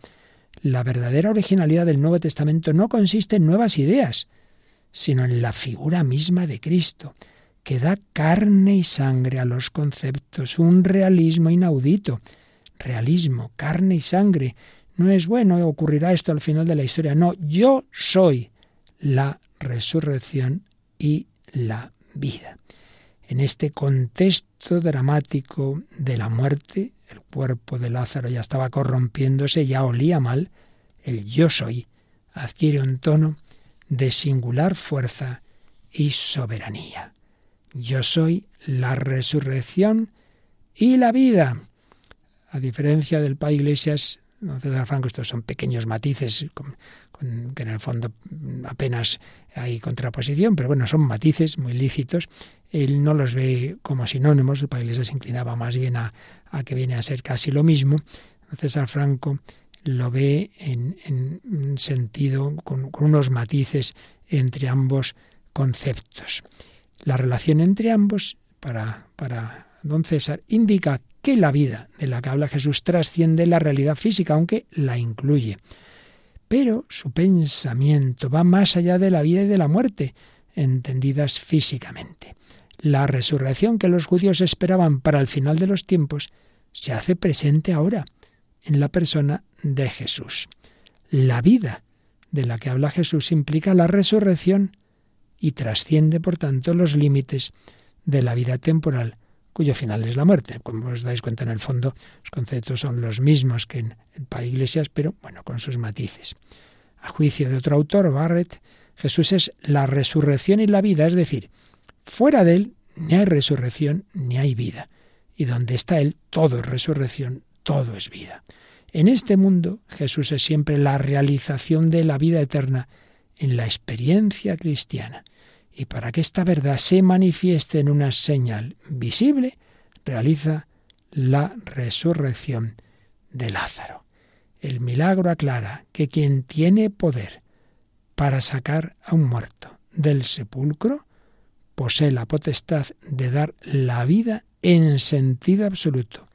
la verdadera originalidad del Nuevo Testamento no consiste en nuevas ideas, sino en la figura misma de Cristo, que da carne y sangre a los conceptos, un realismo inaudito. Realismo, carne y sangre. No es bueno, ocurrirá esto al final de la historia. No, yo soy la resurrección y la vida en este contexto dramático de la muerte, el cuerpo de Lázaro ya estaba corrompiéndose, ya olía mal, el yo soy adquiere un tono de singular fuerza y soberanía. Yo soy la resurrección y la vida. A diferencia del Padre Iglesias, César Franco, estos son pequeños matices que en el fondo apenas hay contraposición, pero bueno, son matices muy lícitos él no los ve como sinónimos, el Padre se inclinaba más bien a, que viene a ser casi lo mismo. César Franco lo ve en, en sentido, con, unos matices entre ambos conceptos. La relación entre ambos, para, para don César, indica que la vida de la que habla Jesús trasciende la realidad física, aunque la incluye. Pero su pensamiento va más allá de la vida y de la muerte, entendidas físicamente. La resurrección que los judíos esperaban para el final de los tiempos se hace presente ahora en la persona de Jesús. La vida de la que habla Jesús implica la resurrección y trasciende, por tanto, los límites de la vida temporal, cuyo final es la muerte. Como os dais cuenta, en el fondo, los conceptos son los mismos que en el País Iglesias, pero bueno, con sus matices. A juicio de otro autor, Barrett, Jesús es la resurrección y la vida, es decir, Fuera de Él ni hay resurrección ni hay vida. Y donde está Él, todo es resurrección, todo es vida. En este mundo Jesús es siempre la realización de la vida eterna en la experiencia cristiana. Y para que esta verdad se manifieste en una señal visible, realiza la resurrección de Lázaro. El milagro aclara que quien tiene poder para sacar a un muerto del sepulcro posee la potestad de dar la vida en sentido absoluto,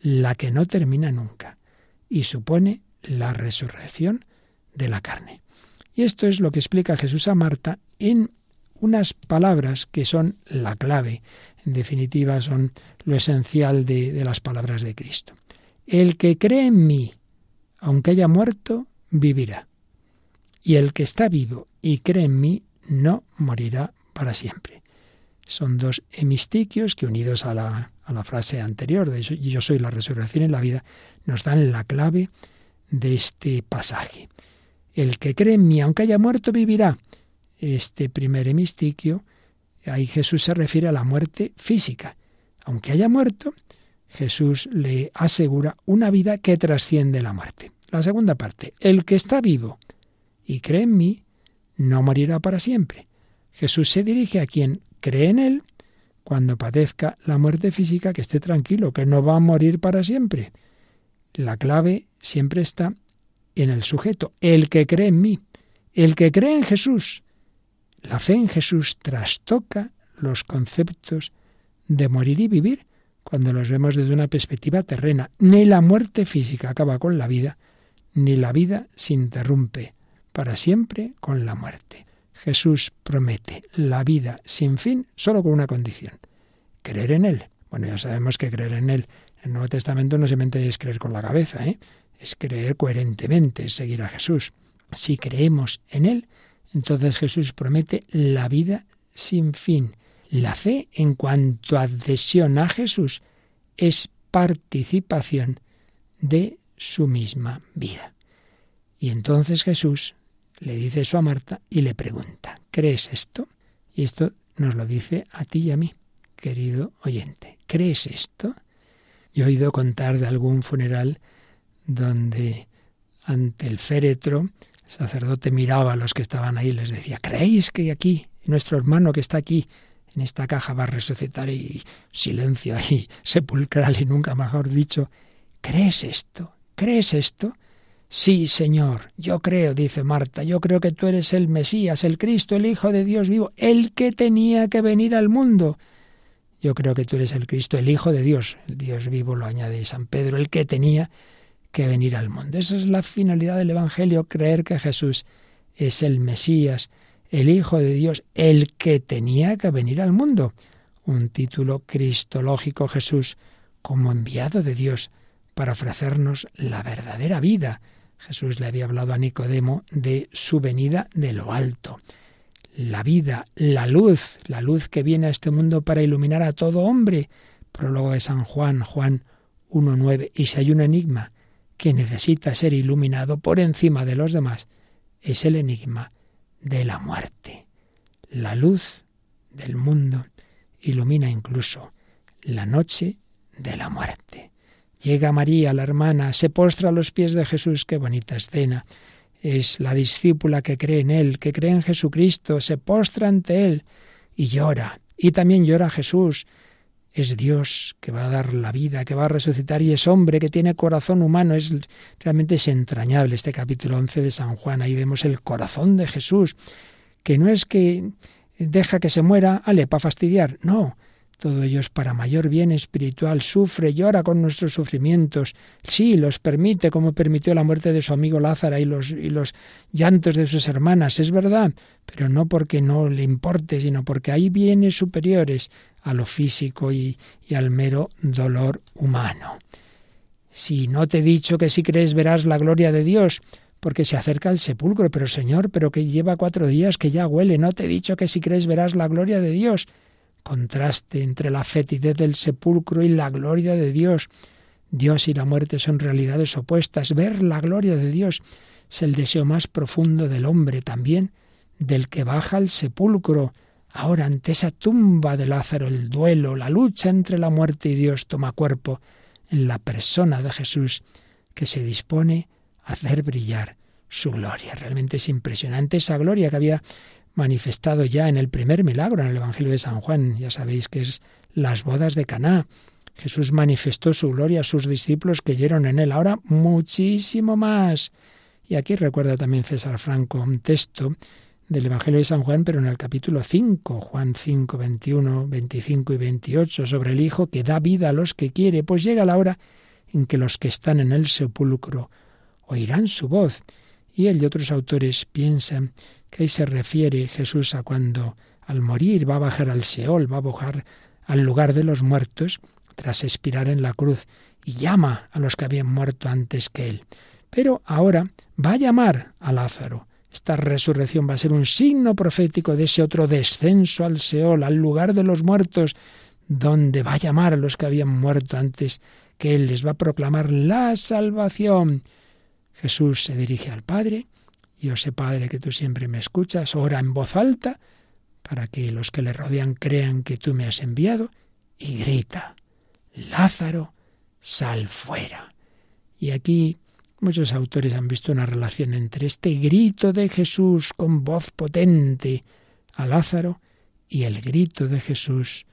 la que no termina nunca, y supone la resurrección de la carne. Y esto es lo que explica Jesús a Marta en unas palabras que son la clave, en definitiva son lo esencial de, las palabras de Cristo. El que cree en mí, aunque haya muerto, vivirá. Y el que está vivo y cree en mí, no morirá para siempre. Son dos hemistiquios que unidos a la, a la frase anterior de yo soy la resurrección y la vida, nos dan la clave de este pasaje. El que cree en mí, aunque haya muerto, vivirá. Este primer hemistiquio, ahí Jesús se refiere a la muerte física. Aunque haya muerto, Jesús le asegura una vida que trasciende la muerte. La segunda parte, el que está vivo y cree en mí, no morirá para siempre. Jesús se dirige a quien cree en Él cuando padezca la muerte física, que esté tranquilo, que no va a morir para siempre. La clave siempre está en el sujeto, el que cree en mí, el que cree en Jesús. La fe en Jesús trastoca los conceptos de morir y vivir cuando los vemos desde una perspectiva terrena. Ni la muerte física acaba con la vida, ni la vida se interrumpe para siempre con la muerte. Jesús promete la vida sin fin solo con una condición, creer en Él. Bueno, ya sabemos que creer en Él en el Nuevo Testamento no simplemente es creer con la cabeza, ¿eh? es creer coherentemente, es seguir a Jesús. Si creemos en Él, entonces Jesús promete la vida sin fin. La fe en cuanto adhesión a Jesús es participación de su misma vida. Y entonces Jesús le dice eso a Marta y le pregunta, ¿crees esto? Y esto nos lo dice a ti y a mí, querido oyente. ¿Crees esto? Yo he oído contar de algún funeral donde ante el féretro el sacerdote miraba a los que estaban ahí y les decía, ¿creéis que aquí, nuestro hermano que está aquí, en esta caja va a resucitar y silencio ahí *laughs* sepulcral y nunca mejor dicho, ¿crees esto? ¿Crees esto? Sí, Señor, yo creo, dice Marta, yo creo que tú eres el Mesías, el Cristo, el Hijo de Dios vivo, el que tenía que venir al mundo. Yo creo que tú eres el Cristo, el Hijo de Dios, el Dios vivo lo añade San Pedro, el que tenía que venir al mundo. Esa es la finalidad del Evangelio, creer que Jesús es el Mesías, el Hijo de Dios, el que tenía que venir al mundo. Un título cristológico Jesús como enviado de Dios para ofrecernos la verdadera vida, Jesús le había hablado a Nicodemo de su venida de lo alto. La vida, la luz, la luz que viene a este mundo para iluminar a todo hombre. Prólogo de San Juan, Juan 1.9. Y si hay un enigma que necesita ser iluminado por encima de los demás, es el enigma de la muerte. La luz del mundo ilumina incluso la noche de la muerte. Llega María, la hermana, se postra a los pies de Jesús. Qué bonita escena. Es la discípula que cree en Él, que cree en Jesucristo, se postra ante Él y llora. Y también llora Jesús. Es Dios que va a dar la vida, que va a resucitar y es hombre que tiene corazón humano. Es realmente es entrañable este capítulo 11 de San Juan. Ahí vemos el corazón de Jesús, que no es que deja que se muera, ale, para fastidiar. No, todo ello es para mayor bien espiritual. Sufre, llora con nuestros sufrimientos. Sí, los permite, como permitió la muerte de su amigo Lázaro y los, y los llantos de sus hermanas. Es verdad, pero no porque no le importe, sino porque hay bienes superiores a lo físico y, y al mero dolor humano. Si no te he dicho que si crees verás la gloria de Dios, porque se acerca el sepulcro, pero Señor, pero que lleva cuatro días, que ya huele, no te he dicho que si crees verás la gloria de Dios contraste entre la fetidez del sepulcro y la gloria de Dios. Dios y la muerte son realidades opuestas. Ver la gloria de Dios es el deseo más profundo del hombre, también del que baja al sepulcro. Ahora, ante esa tumba de Lázaro, el duelo, la lucha entre la muerte y Dios toma cuerpo en la persona de Jesús, que se dispone a hacer brillar su gloria. Realmente es impresionante esa gloria que había manifestado ya en el primer milagro, en el Evangelio de San Juan. Ya sabéis que es las bodas de Caná. Jesús manifestó su gloria a sus discípulos que oyeron en él. Ahora muchísimo más. Y aquí recuerda también César Franco un texto del Evangelio de San Juan, pero en el capítulo 5, Juan 5, 21, 25 y 28, sobre el Hijo que da vida a los que quiere, pues llega la hora en que los que están en el sepulcro oirán su voz. Y él y otros autores piensan que ahí se refiere Jesús a cuando al morir va a bajar al Seol, va a bajar al lugar de los muertos tras expirar en la cruz y llama a los que habían muerto antes que él. Pero ahora va a llamar a Lázaro. Esta resurrección va a ser un signo profético de ese otro descenso al Seol, al lugar de los muertos, donde va a llamar a los que habían muerto antes que Él les va a proclamar la salvación. Jesús se dirige al Padre yo sé, Padre, que tú siempre me escuchas, ora en voz alta para que los que le rodean crean que tú me has enviado y grita, Lázaro, sal fuera. Y aquí muchos autores han visto una relación entre este grito de Jesús con voz potente a Lázaro y el grito de Jesús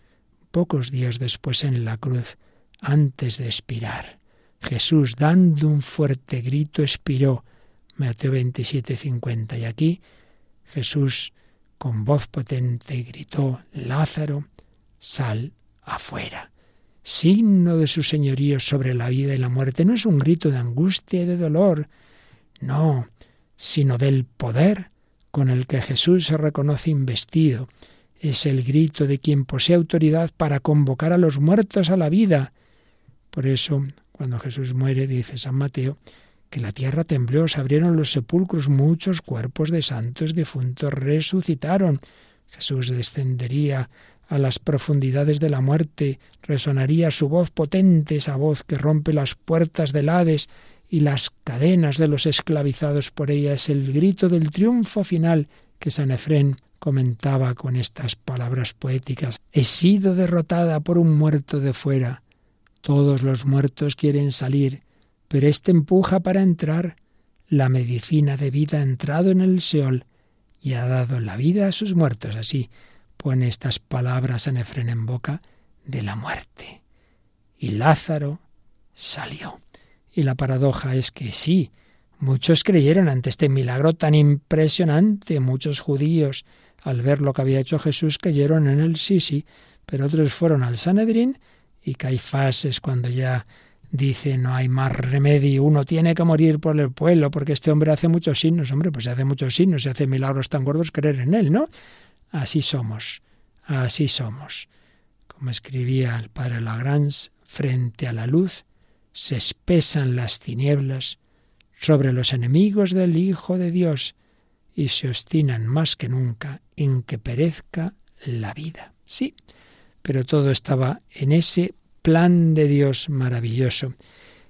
pocos días después en la cruz, antes de expirar. Jesús, dando un fuerte grito, expiró. Mateo 27, 50. Y aquí Jesús, con voz potente, gritó, Lázaro, sal afuera. Signo de su señorío sobre la vida y la muerte. No es un grito de angustia y de dolor, no, sino del poder con el que Jesús se reconoce investido. Es el grito de quien posee autoridad para convocar a los muertos a la vida. Por eso, cuando Jesús muere, dice San Mateo, que la tierra tembló, se abrieron los sepulcros, muchos cuerpos de santos difuntos resucitaron. Jesús descendería a las profundidades de la muerte, resonaría su voz potente, esa voz que rompe las puertas del Hades y las cadenas de los esclavizados por ella. Es el grito del triunfo final que San Efrén comentaba con estas palabras poéticas. He sido derrotada por un muerto de fuera. Todos los muertos quieren salir, pero éste empuja para entrar. La medicina de vida ha entrado en el Seol y ha dado la vida a sus muertos. Así pone estas palabras en Efren en boca de la muerte. Y Lázaro salió. Y la paradoja es que sí, muchos creyeron ante este milagro tan impresionante, muchos judíos, al ver lo que había hecho Jesús, creyeron en él, sí, sí, pero otros fueron al Sanedrín y Caifás es cuando ya dice no hay más remedio, uno tiene que morir por el pueblo porque este hombre hace muchos signos, hombre, pues hace muchos signos, se hace milagros tan gordos, creer en él, ¿no? Así somos, así somos. Como escribía el padre Lagrange, frente a la luz se espesan las tinieblas sobre los enemigos del Hijo de Dios y se obstinan más que nunca en que perezca la vida. Sí, pero todo estaba en ese plan de Dios maravilloso.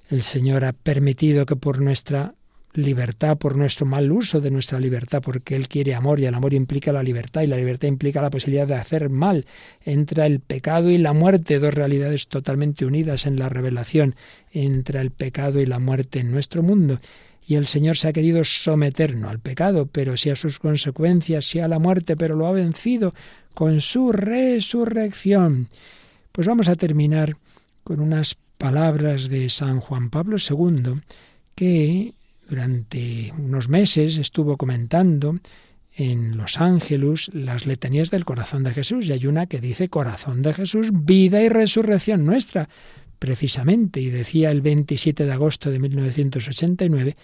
El Señor ha permitido que por nuestra libertad, por nuestro mal uso de nuestra libertad, porque Él quiere amor y el amor implica la libertad y la libertad implica la posibilidad de hacer mal. Entra el pecado y la muerte, dos realidades totalmente unidas en la revelación. Entra el pecado y la muerte en nuestro mundo. Y el Señor se ha querido someter no al pecado, pero sí a sus consecuencias, sí a la muerte, pero lo ha vencido con su resurrección. Pues vamos a terminar con unas palabras de San Juan Pablo II, que durante unos meses estuvo comentando en Los Ángeles las letanías del corazón de Jesús, y hay una que dice corazón de Jesús, vida y resurrección nuestra, precisamente, y decía el 27 de agosto de 1989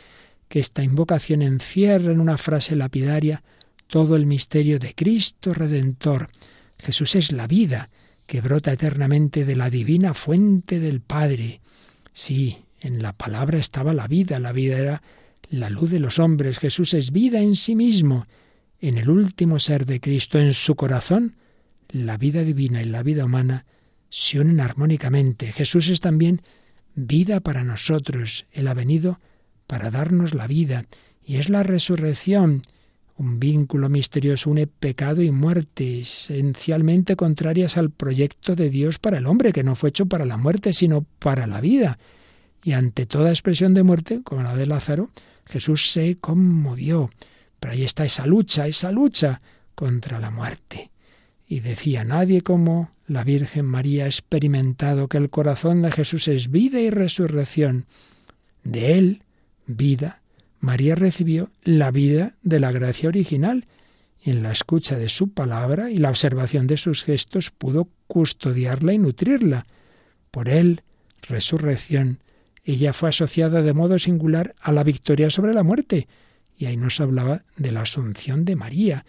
que esta invocación encierra en una frase lapidaria todo el misterio de Cristo Redentor. Jesús es la vida que brota eternamente de la divina fuente del Padre. Sí, en la palabra estaba la vida, la vida era la luz de los hombres, Jesús es vida en sí mismo, en el último ser de Cristo, en su corazón, la vida divina y la vida humana se unen armónicamente. Jesús es también vida para nosotros, Él ha venido para darnos la vida, y es la resurrección, un vínculo misterioso une pecado y muerte, esencialmente contrarias al proyecto de Dios para el hombre, que no fue hecho para la muerte, sino para la vida. Y ante toda expresión de muerte, como la de Lázaro, Jesús se conmovió. Pero ahí está esa lucha, esa lucha contra la muerte. Y decía, nadie como la Virgen María ha experimentado que el corazón de Jesús es vida y resurrección. De él, vida, María recibió la vida de la gracia original y en la escucha de su palabra y la observación de sus gestos pudo custodiarla y nutrirla. Por él, resurrección, ella fue asociada de modo singular a la victoria sobre la muerte, y ahí nos hablaba de la asunción de María.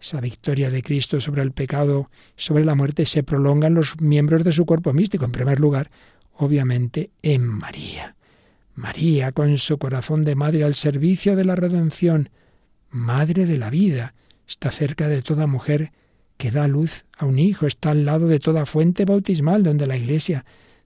Esa victoria de Cristo sobre el pecado, sobre la muerte, se prolonga en los miembros de su cuerpo místico, en primer lugar, obviamente, en María. María con su corazón de madre al servicio de la redención, madre de la vida, está cerca de toda mujer que da luz a un hijo, está al lado de toda fuente bautismal donde la Iglesia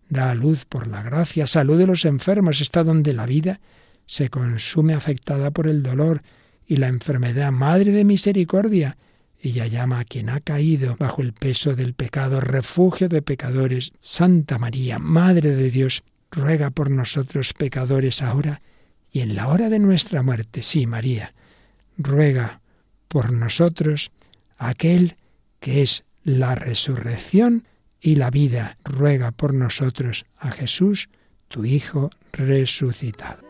da luz por la gracia, salud de los enfermos, está donde la vida se consume afectada por el dolor y la enfermedad, madre de misericordia. Ella llama a quien ha caído bajo el peso del pecado, refugio de pecadores, Santa María, Madre de Dios, ruega por nosotros pecadores ahora y en la hora de nuestra muerte. Sí, María, ruega por nosotros aquel que es la resurrección y la vida. Ruega por nosotros a Jesús, tu Hijo resucitado.